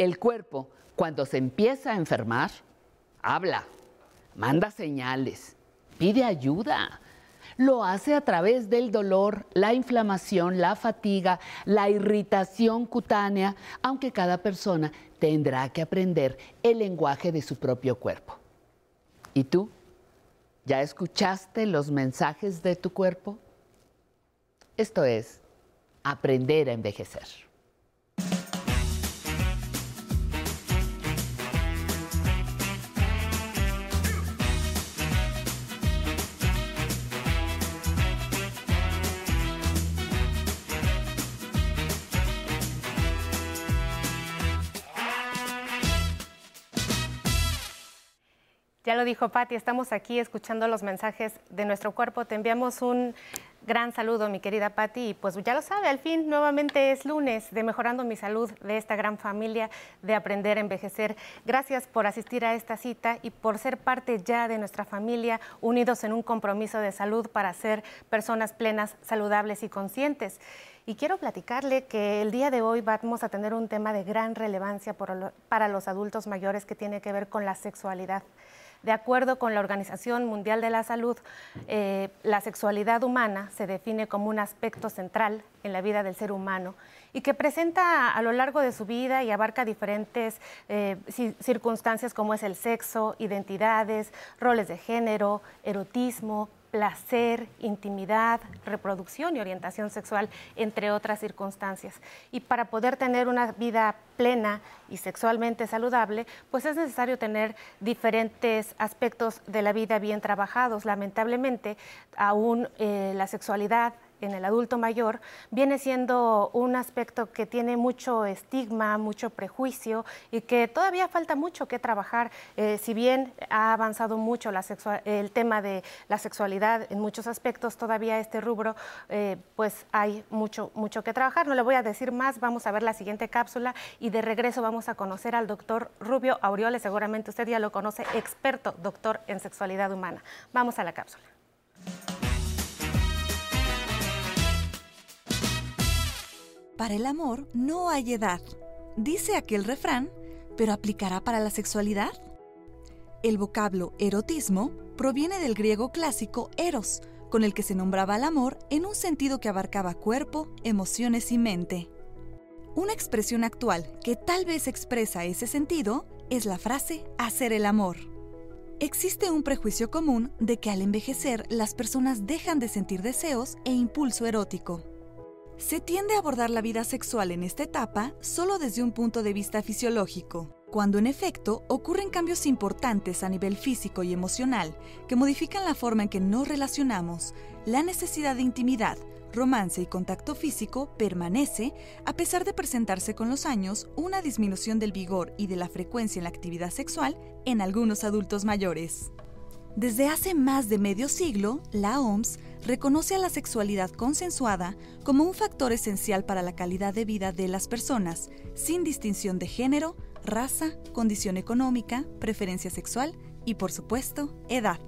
El cuerpo, cuando se empieza a enfermar, habla, manda señales, pide ayuda. Lo hace a través del dolor, la inflamación, la fatiga, la irritación cutánea, aunque cada persona tendrá que aprender el lenguaje de su propio cuerpo. ¿Y tú? ¿Ya escuchaste los mensajes de tu cuerpo? Esto es aprender a envejecer. Ya lo dijo Patti, estamos aquí escuchando los mensajes de nuestro cuerpo. Te enviamos un gran saludo, mi querida Patti. Y pues ya lo sabe, al fin nuevamente es lunes de Mejorando mi Salud de esta gran familia de Aprender a Envejecer. Gracias por asistir a esta cita y por ser parte ya de nuestra familia, unidos en un compromiso de salud para ser personas plenas, saludables y conscientes. Y quiero platicarle que el día de hoy vamos a tener un tema de gran relevancia para los adultos mayores que tiene que ver con la sexualidad. De acuerdo con la Organización Mundial de la Salud, eh, la sexualidad humana se define como un aspecto central en la vida del ser humano y que presenta a lo largo de su vida y abarca diferentes eh, circunstancias como es el sexo, identidades, roles de género, erotismo, placer, intimidad, reproducción y orientación sexual, entre otras circunstancias. Y para poder tener una vida plena y sexualmente saludable, pues es necesario tener diferentes aspectos de la vida bien trabajados. Lamentablemente, aún eh, la sexualidad en el adulto mayor viene siendo un aspecto que tiene mucho estigma, mucho prejuicio y que todavía falta mucho que trabajar. Eh, si bien ha avanzado mucho el tema de la sexualidad en muchos aspectos, todavía este rubro, eh, pues hay mucho, mucho que trabajar. No le voy a decir más, vamos a ver la siguiente cápsula y de regreso vamos a conocer al doctor Rubio Aureoles, seguramente usted ya lo conoce, experto doctor en sexualidad humana. Vamos a la cápsula. Para el amor no hay edad, dice aquel refrán, pero ¿aplicará para la sexualidad? El vocablo erotismo proviene del griego clásico eros, con el que se nombraba al amor en un sentido que abarcaba cuerpo, emociones y mente. Una expresión actual que tal vez expresa ese sentido es la frase hacer el amor. Existe un prejuicio común de que al envejecer las personas dejan de sentir deseos e impulso erótico. Se tiende a abordar la vida sexual en esta etapa solo desde un punto de vista fisiológico, cuando en efecto ocurren cambios importantes a nivel físico y emocional que modifican la forma en que nos relacionamos, la necesidad de intimidad, romance y contacto físico permanece a pesar de presentarse con los años una disminución del vigor y de la frecuencia en la actividad sexual en algunos adultos mayores. Desde hace más de medio siglo, la OMS reconoce a la sexualidad consensuada como un factor esencial para la calidad de vida de las personas, sin distinción de género, raza, condición económica, preferencia sexual y, por supuesto, edad.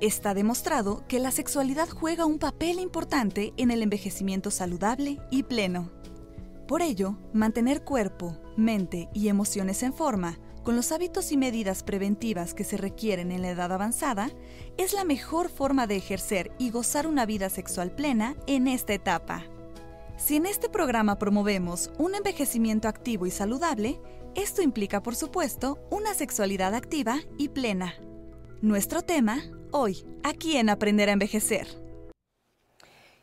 Está demostrado que la sexualidad juega un papel importante en el envejecimiento saludable y pleno. Por ello, mantener cuerpo, mente y emociones en forma, con los hábitos y medidas preventivas que se requieren en la edad avanzada, es la mejor forma de ejercer y gozar una vida sexual plena en esta etapa. Si en este programa promovemos un envejecimiento activo y saludable, esto implica, por supuesto, una sexualidad activa y plena. Nuestro tema, hoy, aquí en Aprender a Envejecer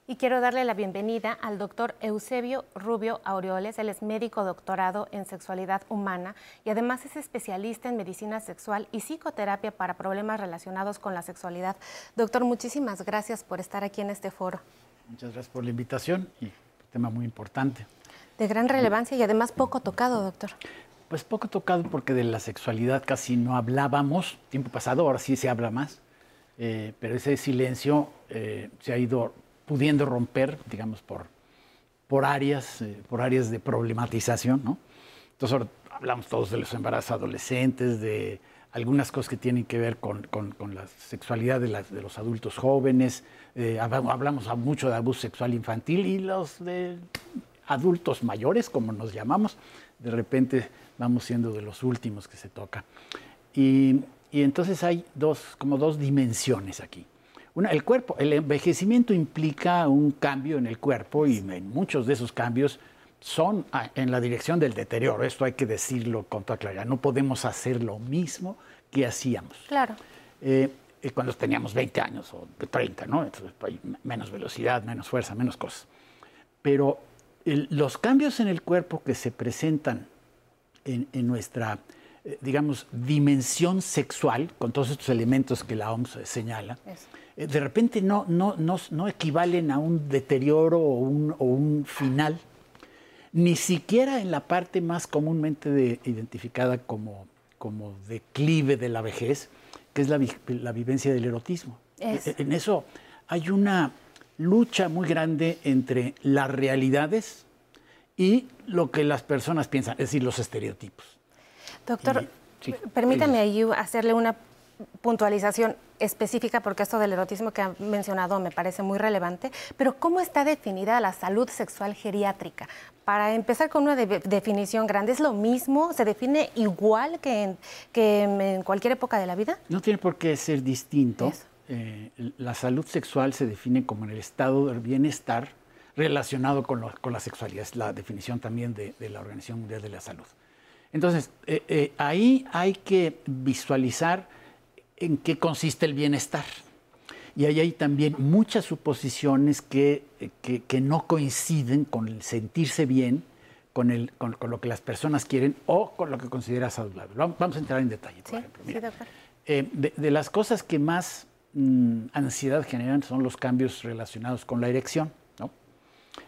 y quiero darle la bienvenida al doctor Eusebio Rubio Aureoles. Él es médico doctorado en sexualidad humana y además es especialista en medicina sexual y psicoterapia para problemas relacionados con la sexualidad. Doctor, muchísimas gracias por estar aquí en este foro. Muchas gracias por la invitación y un tema muy importante. De gran relevancia y además poco tocado, doctor. Pues poco tocado porque de la sexualidad casi no hablábamos, tiempo pasado, ahora sí se habla más, eh, pero ese silencio eh, se ha ido pudiendo romper, digamos, por, por, áreas, eh, por áreas de problematización, ¿no? Entonces ahora hablamos todos de los embarazos adolescentes, de algunas cosas que tienen que ver con, con, la sexualidad de, de, los adultos jóvenes, eh, hablamos mucho de abuso sexual infantil y los de adultos mayores, como nos llamamos, de repente vamos siendo de los últimos que se toca. Y, y entonces hay dos, como dos dimensiones aquí. Una, el cuerpo, el envejecimiento implica un cambio en el cuerpo y en muchos de esos cambios son ah, en la dirección del deterioro. Esto hay que decirlo con toda claridad. No podemos hacer lo mismo que hacíamos. Claro. Eh, cuando teníamos 20 años o 30, ¿no? Entonces hay menos velocidad, menos fuerza, menos cosas. Pero los cambios en el cuerpo que se presentan en, nuestra, eh, digamos, dimensión sexual, con todos estos elementos que la OMS señala, eh, de repente no, no, no, no, equivalen a un deterioro o un, o un, final, ni siquiera en la parte más comúnmente de, identificada como, como declive de la vejez, que es la, la vivencia del erotismo. E, en eso hay una lucha muy grande entre las realidades y lo que las personas piensan, es decir, los estereotipos. Doctor, permítame ahí hacerle una puntualización específica porque esto del erotismo que ha mencionado me parece muy relevante, pero ¿cómo está definida la salud sexual geriátrica? Para empezar con una definición grande, ¿es lo mismo? ¿Se define igual que en, que en cualquier época de la vida? No tiene por qué ser distinto. Eh, la salud sexual se define como en el estado del bienestar relacionado con, la sexualidad. Es la definición también de, la Organización Mundial de la Salud. Entonces, eh, eh, ahí hay que visualizar en qué consiste el bienestar. Y ahí hay también muchas suposiciones que, que, no coinciden con el sentirse bien, con, el, con, lo que las personas quieren o con lo que consideras saludable. Vamos a entrar en detalle, por ejemplo. de, las cosas que más Mm, ansiedad generan son los cambios relacionados con la erección, ¿no?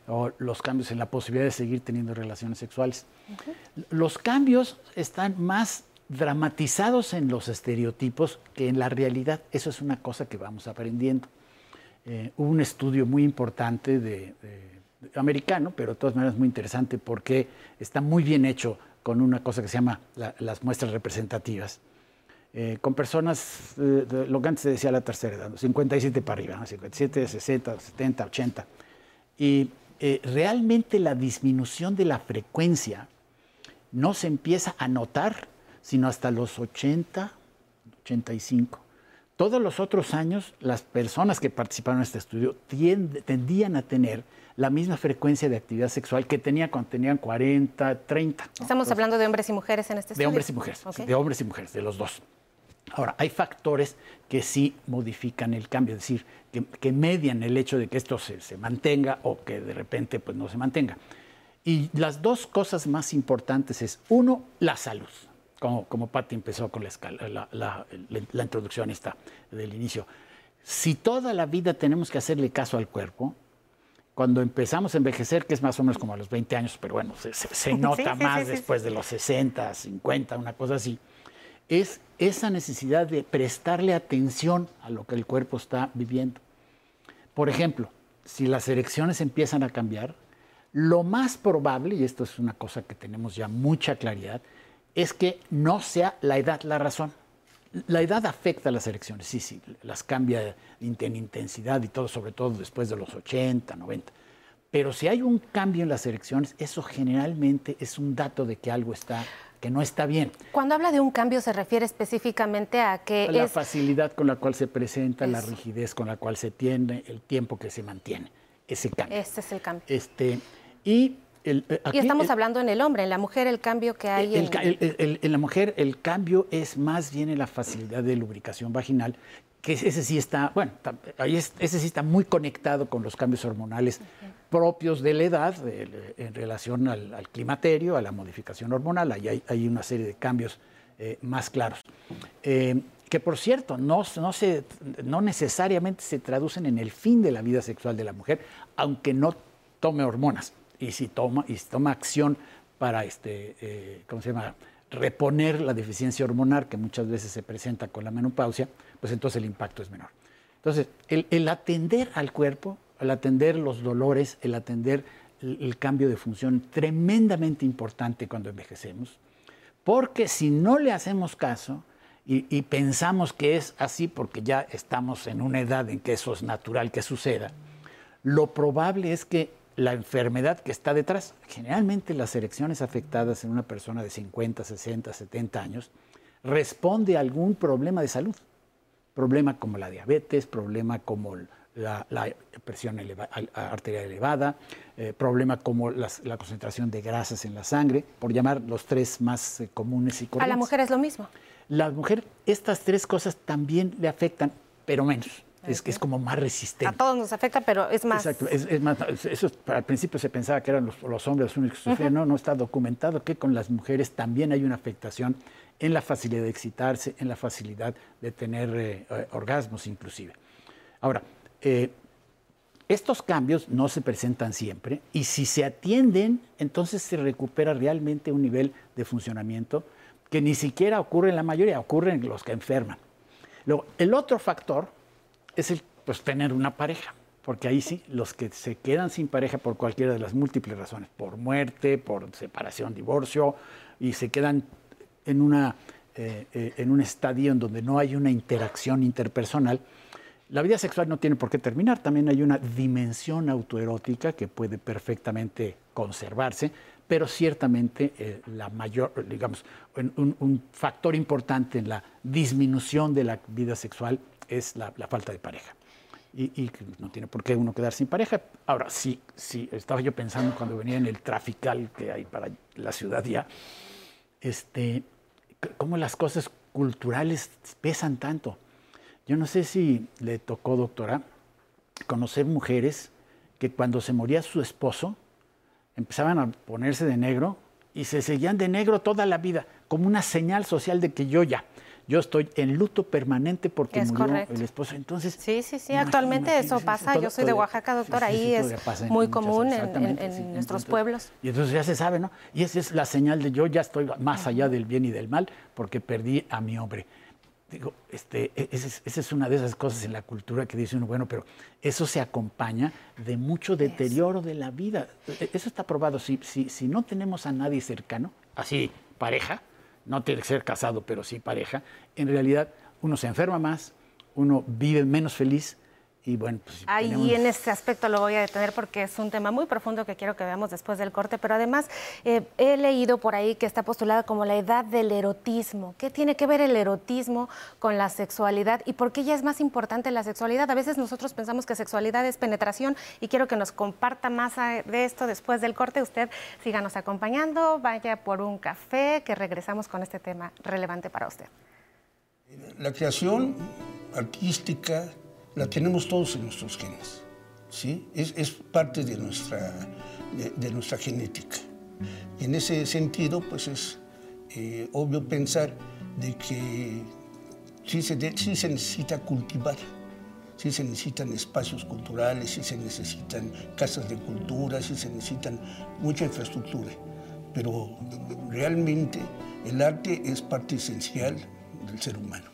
o los cambios en la posibilidad de seguir teniendo relaciones sexuales. Los cambios están más dramatizados en los estereotipos que en la realidad. Eso es una cosa que vamos aprendiendo. Eh, hubo un estudio muy importante de, americano, pero de todas maneras muy interesante porque está muy bien hecho con una cosa que se llama las muestras representativas eh, con personas, eh, lo que antes se decía la tercera edad, 57 para arriba, 57, 60, 70, 80. Y eh, realmente la disminución de la frecuencia no se empieza a notar sino hasta los 80, 85. Todos los otros años, las personas que participaron en este estudio tendían a tener la misma frecuencia de actividad sexual que tenían cuando tenían 40, 30. Estamos hablando de hombres y mujeres en este estudio. De hombres y mujeres, de hombres y mujeres, de los dos. Ahora, hay factores que sí modifican el cambio, es decir, que, median el hecho de que esto se, mantenga o que de repente pues, no se mantenga. Y las dos cosas más importantes es, uno, la salud, como, como Patti empezó con la, la, la, introducción esta del inicio. Si toda la vida tenemos que hacerle caso al cuerpo, cuando empezamos a envejecer, que es más o menos como a los 20 años, pero bueno, se, nota más después de los 60, 50, una cosa así, es esa necesidad de prestarle atención a lo que el cuerpo está viviendo. Por ejemplo, si las erecciones empiezan a cambiar, lo más probable, y esto es una cosa que tenemos ya mucha claridad, es que no sea la edad la razón. La edad afecta a las erecciones, sí, sí, las cambia en intensidad y todo, sobre todo después de los 80, 90. Pero si hay un cambio en las erecciones, eso generalmente es un dato de que algo está que no está bien. Cuando habla de un cambio se refiere específicamente a que la facilidad con la cual se presenta, la rigidez con la cual se tiene, el tiempo que se mantiene, ese cambio. Este es el cambio. Este, y el, eh, y estamos hablando en el hombre, en la mujer el cambio que hay. en... en la mujer el cambio es más bien en la facilidad de lubricación vaginal, que ese sí está, bueno, ese sí está muy conectado con los cambios hormonales propios de la edad en relación al, climaterio, a la modificación hormonal. Ahí hay, una serie de cambios eh, más claros. Eh, que por cierto, no, no, se, no necesariamente se traducen en el fin de la vida sexual de la mujer, aunque no tome hormonas. Y si toma, y toma acción para, este, eh, ¿cómo se llama?, reponer la deficiencia hormonal que muchas veces se presenta con la menopausia, pues entonces el impacto es menor. Entonces, el, atender al cuerpo, el atender los dolores, el atender el, cambio de función, tremendamente importante cuando envejecemos, porque si no le hacemos caso y, y pensamos que es así porque ya estamos en una edad en que eso es natural que suceda, lo probable es que la enfermedad que está detrás. Generalmente las erecciones afectadas en una persona de 50, 60, 70 años responde a algún problema de salud. Problema como la diabetes, problema como la, presión arterial elevada, eh, problema como la concentración de grasas en la sangre, por llamar los tres más eh, comunes y corrientes. A la mujer es lo mismo. La mujer, estas tres cosas también le afectan, pero menos. Es que es como más resistente. A todos nos afecta, pero es más. Exacto. Es, más eso al principio se pensaba que eran los, hombres los únicos que sufrían. No, no está documentado que con las mujeres también hay una afectación en la facilidad de excitarse, en la facilidad de tener eh, eh, orgasmos inclusive. Ahora, eh, estos cambios no se presentan siempre y si se atienden, entonces se recupera realmente un nivel de funcionamiento que ni siquiera ocurre en la mayoría, ocurre en los que enferman. Luego, el otro factor es el pues, tener una pareja, porque ahí sí, los que se quedan sin pareja por cualquiera de las múltiples razones, por muerte, por separación, divorcio, y se quedan en, una, eh, eh, en un estadio en donde no hay una interacción interpersonal, la vida sexual no tiene por qué terminar, también hay una dimensión autoerótica que puede perfectamente conservarse, pero ciertamente eh, la mayor, digamos, un, un, factor importante en la disminución de la vida sexual es la, falta de pareja. Y, no tiene por qué uno quedar sin pareja. Ahora, sí, sí, estaba yo pensando cuando venía en el trafical que hay para la ciudad ya, este, cómo las cosas culturales pesan tanto. Yo no sé si le tocó, doctora, conocer mujeres que cuando se moría su esposo empezaban a ponerse de negro y se seguían de negro toda la vida, como una señal social de que yo ya, yo estoy en luto permanente porque murió el esposo. Entonces, sí, sí, sí, actualmente eso pasa. yo soy de Oaxaca, doctor, ahí es muy común en, nuestros pueblos. Y entonces ya se sabe, ¿no? Y esa es la señal de yo ya estoy más allá del bien y del mal porque perdí a mi hombre. Digo, este, e, esa es, una de esas cosas en la cultura que dice uno, bueno, pero eso se acompaña de mucho deterioro de la vida. E, eso está probado. Si, si, si no tenemos a nadie cercano, así, pareja, no tiene que ser casado, pero sí pareja, en realidad uno se enferma más, uno vive menos feliz y bueno, pues, Ahí en este aspecto lo voy a detener porque es un tema muy profundo que quiero que veamos después del corte, pero además eh, he leído por ahí que está postulada como la edad del erotismo. ¿Qué tiene que ver el erotismo con la sexualidad y por qué ya es más importante la sexualidad? A veces nosotros pensamos que sexualidad es penetración y quiero que nos comparta más de esto después del corte. Usted síganos acompañando, vaya por un café, que regresamos con este tema relevante para usted. La creación artística la tenemos todos en nuestros genes. ¿sí? Es, parte de nuestra, de, nuestra genética. En ese sentido, pues es eh, obvio pensar de que sí se, se necesita cultivar, sí se necesitan espacios culturales, sí se necesitan casas de cultura, sí se necesitan mucha infraestructura, pero realmente el arte es parte esencial del ser humano.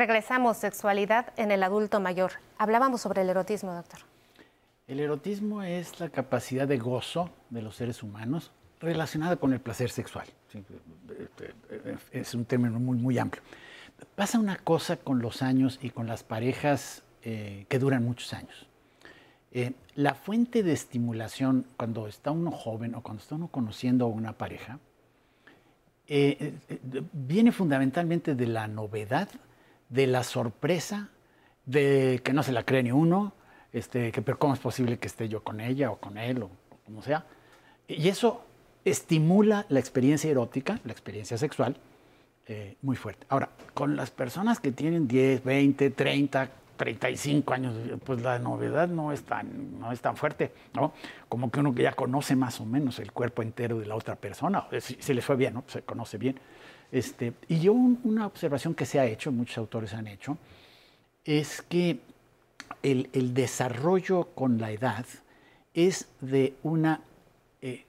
Regresamos, sexualidad en el adulto mayor. Hablábamos sobre el erotismo, doctor. El erotismo es la capacidad de gozo de los seres humanos relacionada con el placer sexual. Es un término muy, muy amplio. Pasa una cosa con los años y con las parejas eh, que duran muchos años. Eh, la fuente de estimulación cuando está uno joven o cuando está uno conociendo a una pareja eh, viene fundamentalmente de la novedad de la sorpresa, de que no se la cree ni uno, este, que pero cómo es posible que esté yo con ella o con él o, como sea. Y eso estimula la experiencia erótica, la experiencia sexual, eh, muy fuerte. Ahora, con las personas que tienen 10, 20, 30, 35 años, pues la novedad no es tan, no es tan fuerte, ¿no? Como que uno que ya conoce más o menos el cuerpo entero de la otra persona, si, si le fue bien, ¿no? Se conoce bien. Este, y yo una observación que se ha hecho, muchos autores han hecho, es que el, desarrollo con la edad es de un eh,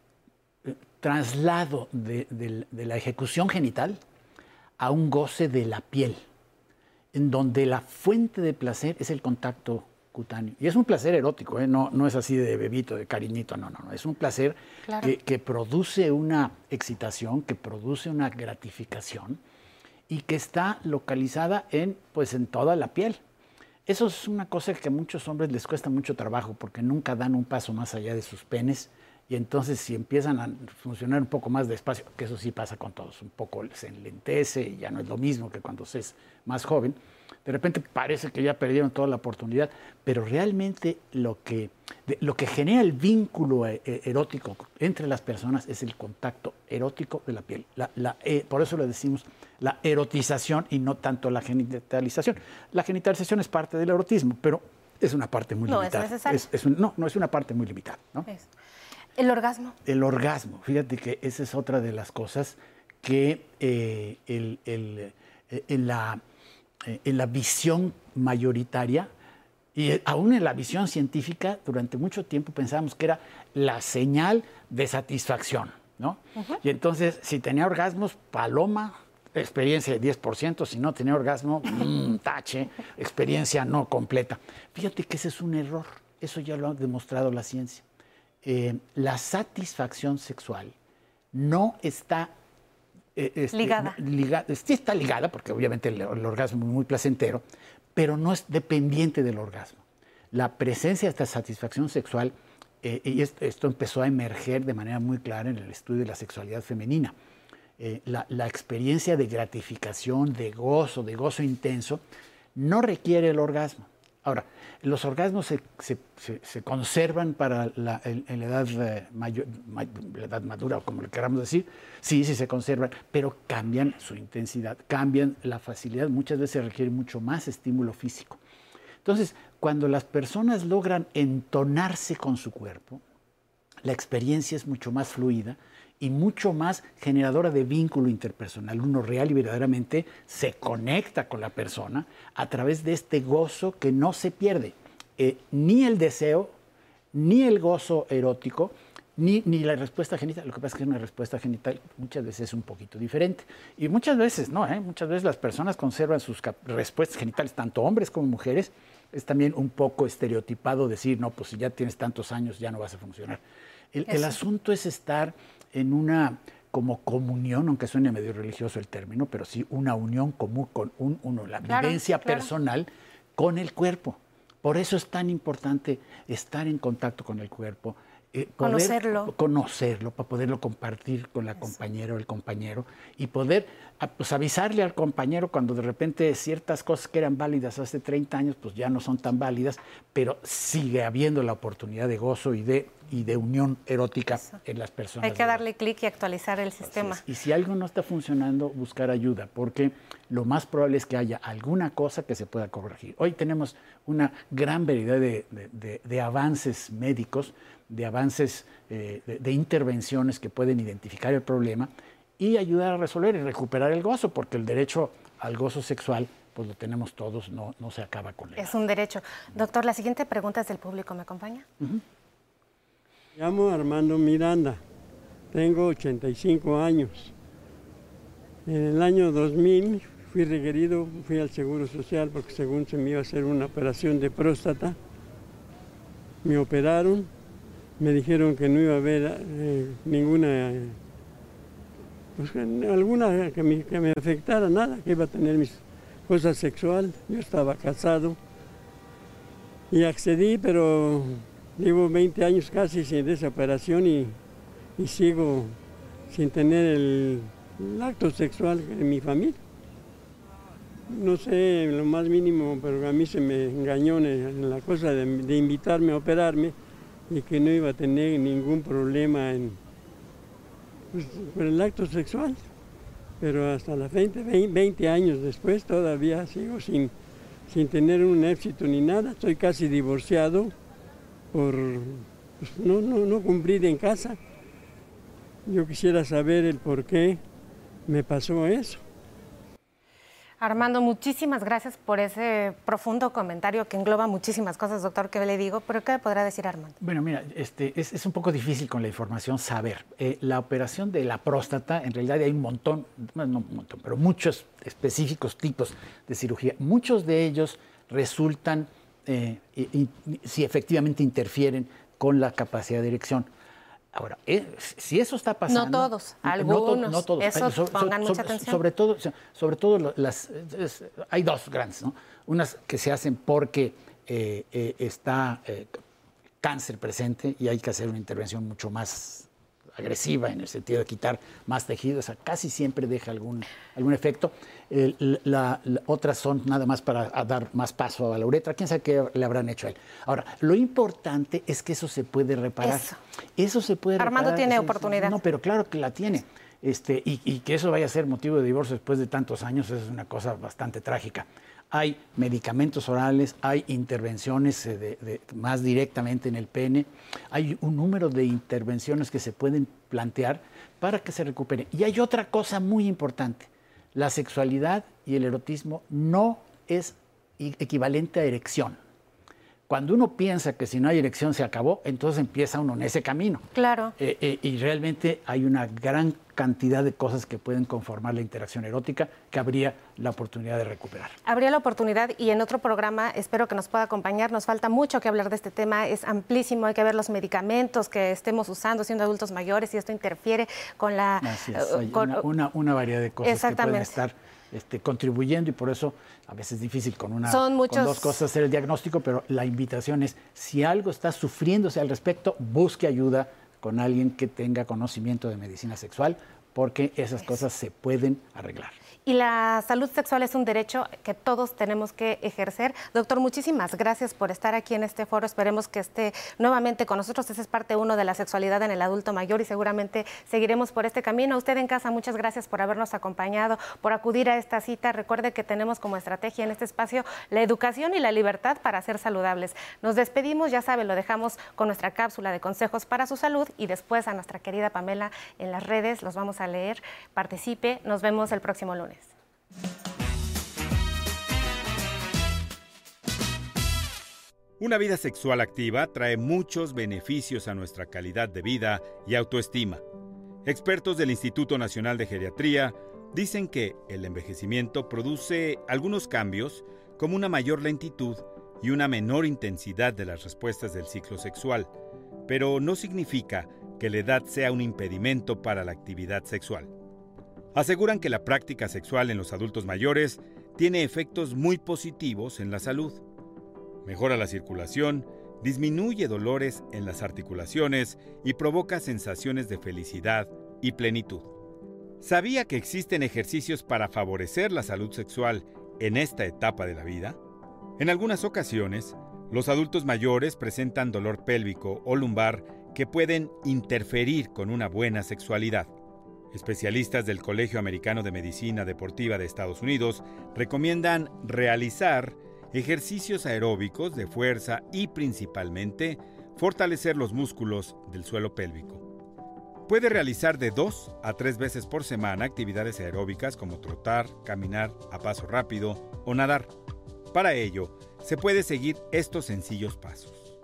traslado de, la ejecución genital a un goce de la piel, en donde la fuente de placer es el contacto cutáneo. Y es un placer erótico, ¿eh? no, no es así de bebito, de cariñito, no, no, no. Es un placer Claro. que, que produce una excitación, que produce una gratificación y que está localizada en, pues, en toda la piel. Eso es una cosa que a muchos hombres les cuesta mucho trabajo porque nunca dan un paso más allá de sus penes y entonces si empiezan a funcionar un poco más despacio, que eso sí pasa con todos, un poco se enlentece y ya no es lo mismo que cuando se es más joven, de repente parece que ya perdieron toda la oportunidad, pero realmente lo que, de- lo que genera el vínculo eh, eh, erótico entre las personas es el contacto erótico de la piel. La- la, eh, por eso le decimos la erotización y no tanto la genitalización. La genitalización es parte del erotismo, pero es una parte muy No es limitada. es un- no, no es una parte muy limitada. ¿no? Eso. El orgasmo. El orgasmo, fíjate que esa es otra de las cosas que eh, el- el, eh, en, la, eh, en la visión mayoritaria y aún en la visión científica, durante mucho tiempo pensábamos que era la señal de satisfacción, ¿no? Y entonces, si tenía orgasmos, paloma, experiencia de 10%, si no tenía orgasmo, mm, tache, experiencia no completa. Fíjate que ese es un error, eso ya lo ha demostrado la ciencia eh, la satisfacción sexual no está eh, este, Ligada. liga- sí está ligada, porque obviamente el, el orgasmo es muy placentero, pero no es dependiente del orgasmo. La presencia de esta satisfacción sexual, eh, y esto, esto empezó a emerger de manera muy clara en el estudio de la sexualidad femenina. Eh, la, la experiencia de gratificación, de gozo, de gozo intenso, no requiere el orgasmo. Ahora, los orgasmos se, se- se- se conservan para la, edad, eh, mayor- ma- la edad madura, o como le queramos decir, sí, sí se conservan, pero cambian su intensidad, cambian la facilidad, muchas veces requiere mucho más estímulo físico. Entonces, cuando las personas logran entonarse con su cuerpo, la experiencia es mucho más fluida y mucho más generadora de vínculo interpersonal. Uno real y verdaderamente se conecta con la persona a través de este gozo que no se pierde. Eh, ni el deseo, ni el gozo erótico, ni, ni la respuesta genital. Lo que pasa es que una respuesta genital muchas veces es un poquito diferente. Y muchas veces no, ¿eh? muchas veces las personas conservan sus respuestas genitales, tanto hombres como mujeres. Es también un poco estereotipado decir, no, pues si ya tienes tantos años ya no vas a funcionar. El, el asunto es estar en una como comunión, aunque suene medio religioso el término, pero sí una unión común con un, uno, la Claro, vivencia claro. personal con el cuerpo. Por eso es tan importante estar en contacto con el cuerpo. eh, poder Conocerlo. Conocerlo, para poderlo compartir con la compañera o el compañero y poder ah, pues, avisarle al compañero cuando de repente ciertas cosas que eran válidas hace 30 años, pues ya no son tan válidas, pero sigue habiendo la oportunidad de gozo y de, y de unión erótica en las personas. Hay que darle clic y actualizar el sistema. Y si algo no está funcionando, buscar ayuda, porque lo más probable es que haya alguna cosa que se pueda corregir. Hoy tenemos una gran variedad de, de- de- de avances médicos, de avances eh, de, de intervenciones que pueden identificar el problema y ayudar a resolver y recuperar el gozo, porque el derecho al gozo sexual, pues lo tenemos todos, no, no se acaba con él. Es un derecho. Doctor, la siguiente pregunta es del público. ¿Me acompaña? Llamo Armando Miranda, tengo 85 años. En el año 2000 fui requerido, fui al Seguro Social porque según se me iba a hacer una operación de próstata. Me operaron, me dijeron que no iba a haber eh, ninguna, pues, alguna que me, que me afectara, nada, que iba a tener mis cosas sexuales. Yo estaba casado y accedí, pero llevo 20 años casi sin esa operación y, y sigo sin tener el, acto sexual en mi familia. No sé, lo más mínimo, pero a mí se me engañó en, la cosa de, invitarme a operarme y que no iba a tener ningún problema en, pues, con el acto sexual. Pero hasta la 20, 20 años después todavía sigo sin, sin tener un éxito ni nada. Estoy casi divorciado por no, no, no cumplir en casa. Yo quisiera saber el por qué me pasó eso. Armando, muchísimas gracias por ese profundo comentario que engloba muchísimas cosas, doctor, que le digo. Pero ¿qué me podrá decir Armando? Bueno, mira, este, es, es un poco difícil con la información saber. Eh, la operación de la próstata, en realidad hay un montón, bueno, no un montón, pero muchos específicos tipos de cirugía. Muchos de ellos resultan eh, si efectivamente interfieren con la capacidad de erección. Ahora, eh, si eso está pasando... No todos, algunos. No, todos. Eso pongan mucha atención. Sobre todo, sobre todo las, hay dos grandes, ¿no? Unas que se hacen porque eh, está cáncer presente y hay que hacer una intervención mucho más agresiva en el sentido de quitar más tejido, o sea, casi siempre deja algún, algún efecto. la, otras son nada más para dar más paso a la uretra, quién sabe qué le habrán hecho a él. Ahora, lo importante es que eso se puede reparar. Eso, se puede Armando tiene oportunidad. No, pero claro que la tiene. Este, y, y que eso vaya a ser motivo de divorcio después de tantos años es una cosa bastante trágica hay medicamentos orales, hay intervenciones eh, más directamente en el pene, hay un número de intervenciones que se pueden plantear para que se recupere. Y hay otra cosa muy importante, la sexualidad y el erotismo no es equivalente a erección. Cuando uno piensa que si no hay erección se acabó, entonces empieza uno en ese camino. Claro. Eh, eh, y realmente hay una gran cantidad de cosas que pueden conformar la interacción erótica que habría la oportunidad de recuperar. Habría la oportunidad y en otro programa espero que nos pueda acompañar. Nos falta mucho que hablar de este tema, es amplísimo, hay que ver los medicamentos que estemos usando siendo adultos mayores y esto interfiere con la... Así es, hay una, variedad de cosas que pueden estar este, contribuyendo y por eso a veces es difícil con una con dos cosas hacer el diagnóstico, pero la invitación es si algo está sufriéndose al respecto, busque ayuda con alguien que tenga conocimiento de medicina sexual, porque esas cosas se pueden arreglar. Y la salud sexual es un derecho que todos tenemos que ejercer. Doctor, muchísimas gracias por estar aquí en este foro. Esperemos que esté nuevamente con nosotros. Esa es parte uno de la sexualidad en el adulto mayor y seguramente seguiremos por este camino. A usted en casa, muchas gracias por habernos acompañado, por acudir a esta cita. Recuerde que tenemos como estrategia en este espacio la educación y la libertad para ser saludables. Nos despedimos, ya saben, lo dejamos con nuestra cápsula de consejos para su salud y después a nuestra querida Pamela en las redes. Los vamos a leer. Participe. Nos vemos el próximo lunes. Una vida sexual activa trae muchos beneficios a nuestra calidad de vida y autoestima. Expertos del Instituto Nacional de Geriatría dicen que el envejecimiento produce algunos cambios como una mayor lentitud y una menor intensidad de las respuestas del ciclo sexual, pero no significa que la edad sea un impedimento para la actividad sexual aseguran que la práctica sexual en los adultos mayores tiene efectos muy positivos en la salud. Mejora la circulación, disminuye dolores en las articulaciones y provoca sensaciones de felicidad y plenitud. ¿Sabía que existen ejercicios para favorecer la salud sexual en esta etapa de la vida? En algunas ocasiones, los adultos mayores presentan dolor pélvico o lumbar que pueden interferir con una buena sexualidad. Especialistas del Colegio Americano de Medicina Deportiva de Estados Unidos recomiendan realizar ejercicios aeróbicos de fuerza y principalmente fortalecer los músculos del suelo pélvico. Puede realizar de dos a tres veces por semana actividades aeróbicas como trotar, caminar a paso rápido o nadar. Para ello, se puede seguir estos sencillos pasos.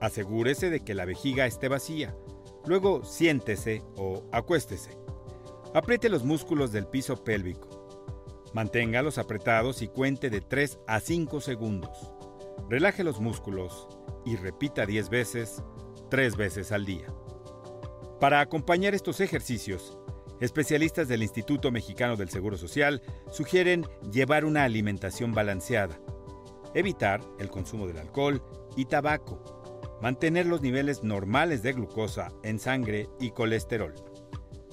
Asegúrese de que la vejiga esté vacía Luego siéntese o acuéstese. Apriete los músculos del piso pélvico. Manténgalos apretados y cuente de 3 a 5 segundos. Relaje los músculos y repita 10 veces, 3 veces al día. Para acompañar estos ejercicios, especialistas del Instituto Mexicano del Seguro Social sugieren llevar una alimentación balanceada, evitar el consumo del alcohol y tabaco, mantener los niveles normales de glucosa en sangre y colesterol.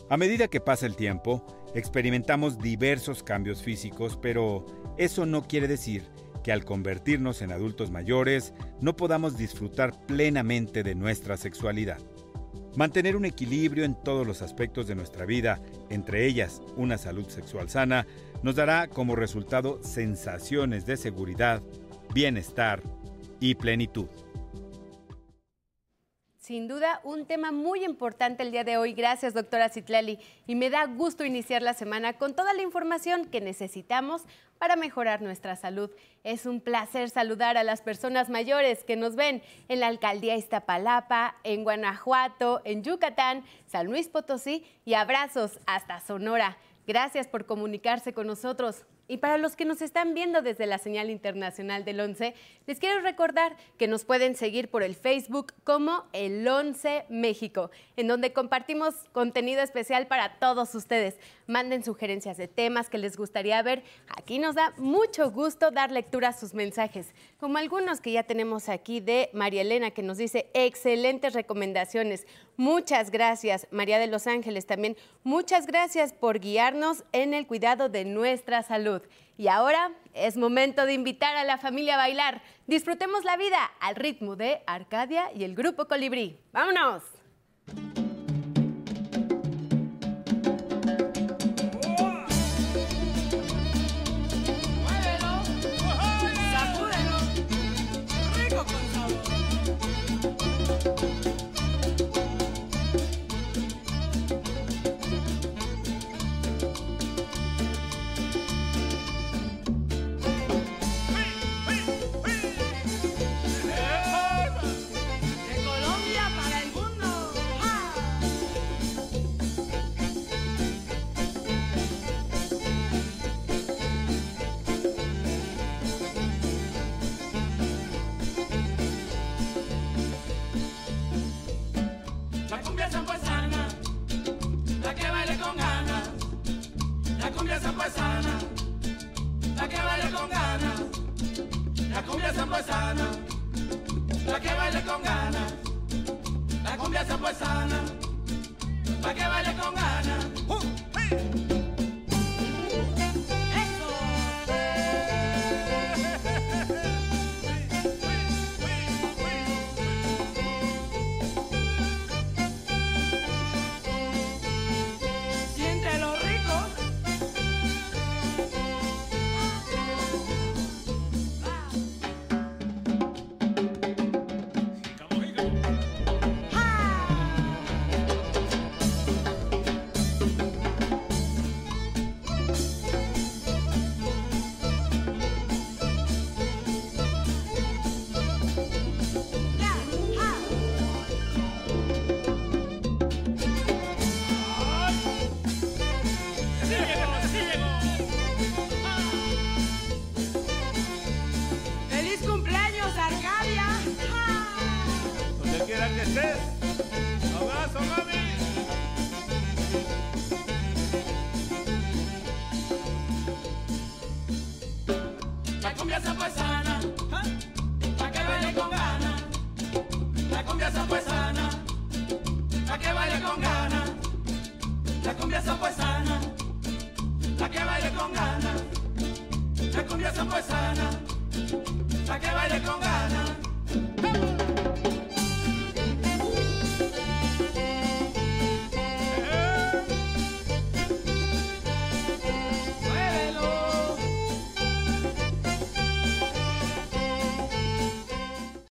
A medida que pasa el tiempo, experimentamos diversos cambios físicos, pero eso no quiere decir que al convertirnos en adultos mayores no podamos disfrutar plenamente de nuestra sexualidad. Mantener un equilibrio en todos los aspectos de nuestra vida, entre ellas una salud sexual sana, nos dará como resultado sensaciones de seguridad, bienestar y plenitud. Sin duda, un tema muy importante el día de hoy. Gracias, doctora Citlali. Y me da gusto iniciar la semana con toda la información que necesitamos para mejorar nuestra salud. Es un placer saludar a las personas mayores que nos ven en la alcaldía Iztapalapa, en Guanajuato, en Yucatán, San Luis Potosí y abrazos hasta Sonora. Gracias por comunicarse con nosotros. Y para los que nos están viendo desde la señal internacional del 11, les quiero recordar que nos pueden seguir por el Facebook como el 11 México, en donde compartimos contenido especial para todos ustedes. Manden sugerencias de temas que les gustaría ver. Aquí nos da mucho gusto dar lectura a sus mensajes, como algunos que ya tenemos aquí de María Elena, que nos dice excelentes recomendaciones. Muchas gracias, María de Los Ángeles también. Muchas gracias por guiarnos en el cuidado de nuestra salud. Y ahora es momento de invitar a la familia a bailar. Disfrutemos la vida al ritmo de Arcadia y el Grupo Colibrí. ¡Vámonos! Sana,